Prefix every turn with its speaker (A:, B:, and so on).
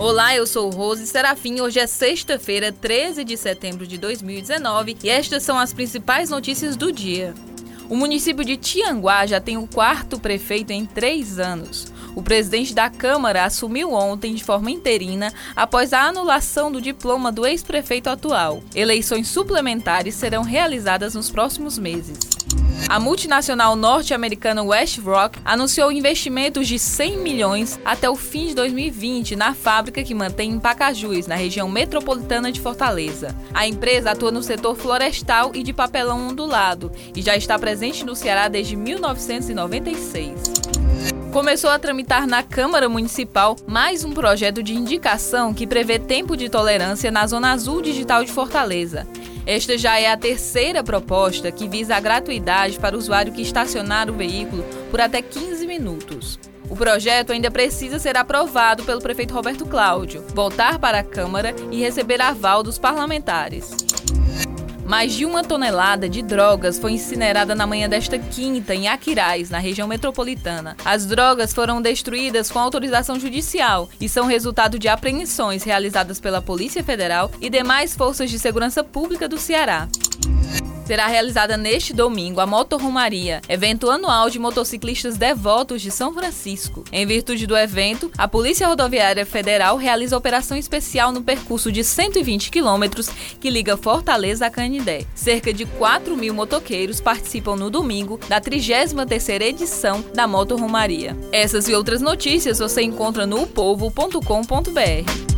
A: Olá, eu sou Rose Serafim. Hoje é sexta-feira, 13 de setembro de 2019 e estas são as principais notícias do dia. O município de Tianguá já tem o quarto prefeito em três anos. O presidente da Câmara assumiu ontem de forma interina após a anulação do diploma do ex-prefeito atual. Eleições suplementares serão realizadas nos próximos meses. A multinacional norte-americana Westrock anunciou investimentos de 100 milhões até o fim de 2020 na fábrica que mantém em Pacajus, na região metropolitana de Fortaleza. A empresa atua no setor florestal e de papelão ondulado e já está presente no Ceará desde 1996 começou a tramitar na Câmara Municipal mais um projeto de indicação que prevê tempo de tolerância na Zona Azul Digital de Fortaleza. Esta já é a terceira proposta que visa a gratuidade para o usuário que estacionar o veículo por até 15 minutos. O projeto ainda precisa ser aprovado pelo prefeito Roberto Cláudio, voltar para a Câmara e receber aval dos parlamentares. Mais de uma tonelada de drogas foi incinerada na manhã desta quinta em Aquiraz, na região metropolitana. As drogas foram destruídas com autorização judicial e são resultado de apreensões realizadas pela Polícia Federal e demais forças de segurança pública do Ceará será realizada neste domingo a Motorrumaria, evento anual de motociclistas devotos de São Francisco. Em virtude do evento, a Polícia Rodoviária Federal realiza operação especial no percurso de 120 quilômetros que liga Fortaleza a Canindé. Cerca de 4 mil motoqueiros participam no domingo da 33ª edição da Motorrumaria. Essas e outras notícias você encontra no povo.com.br.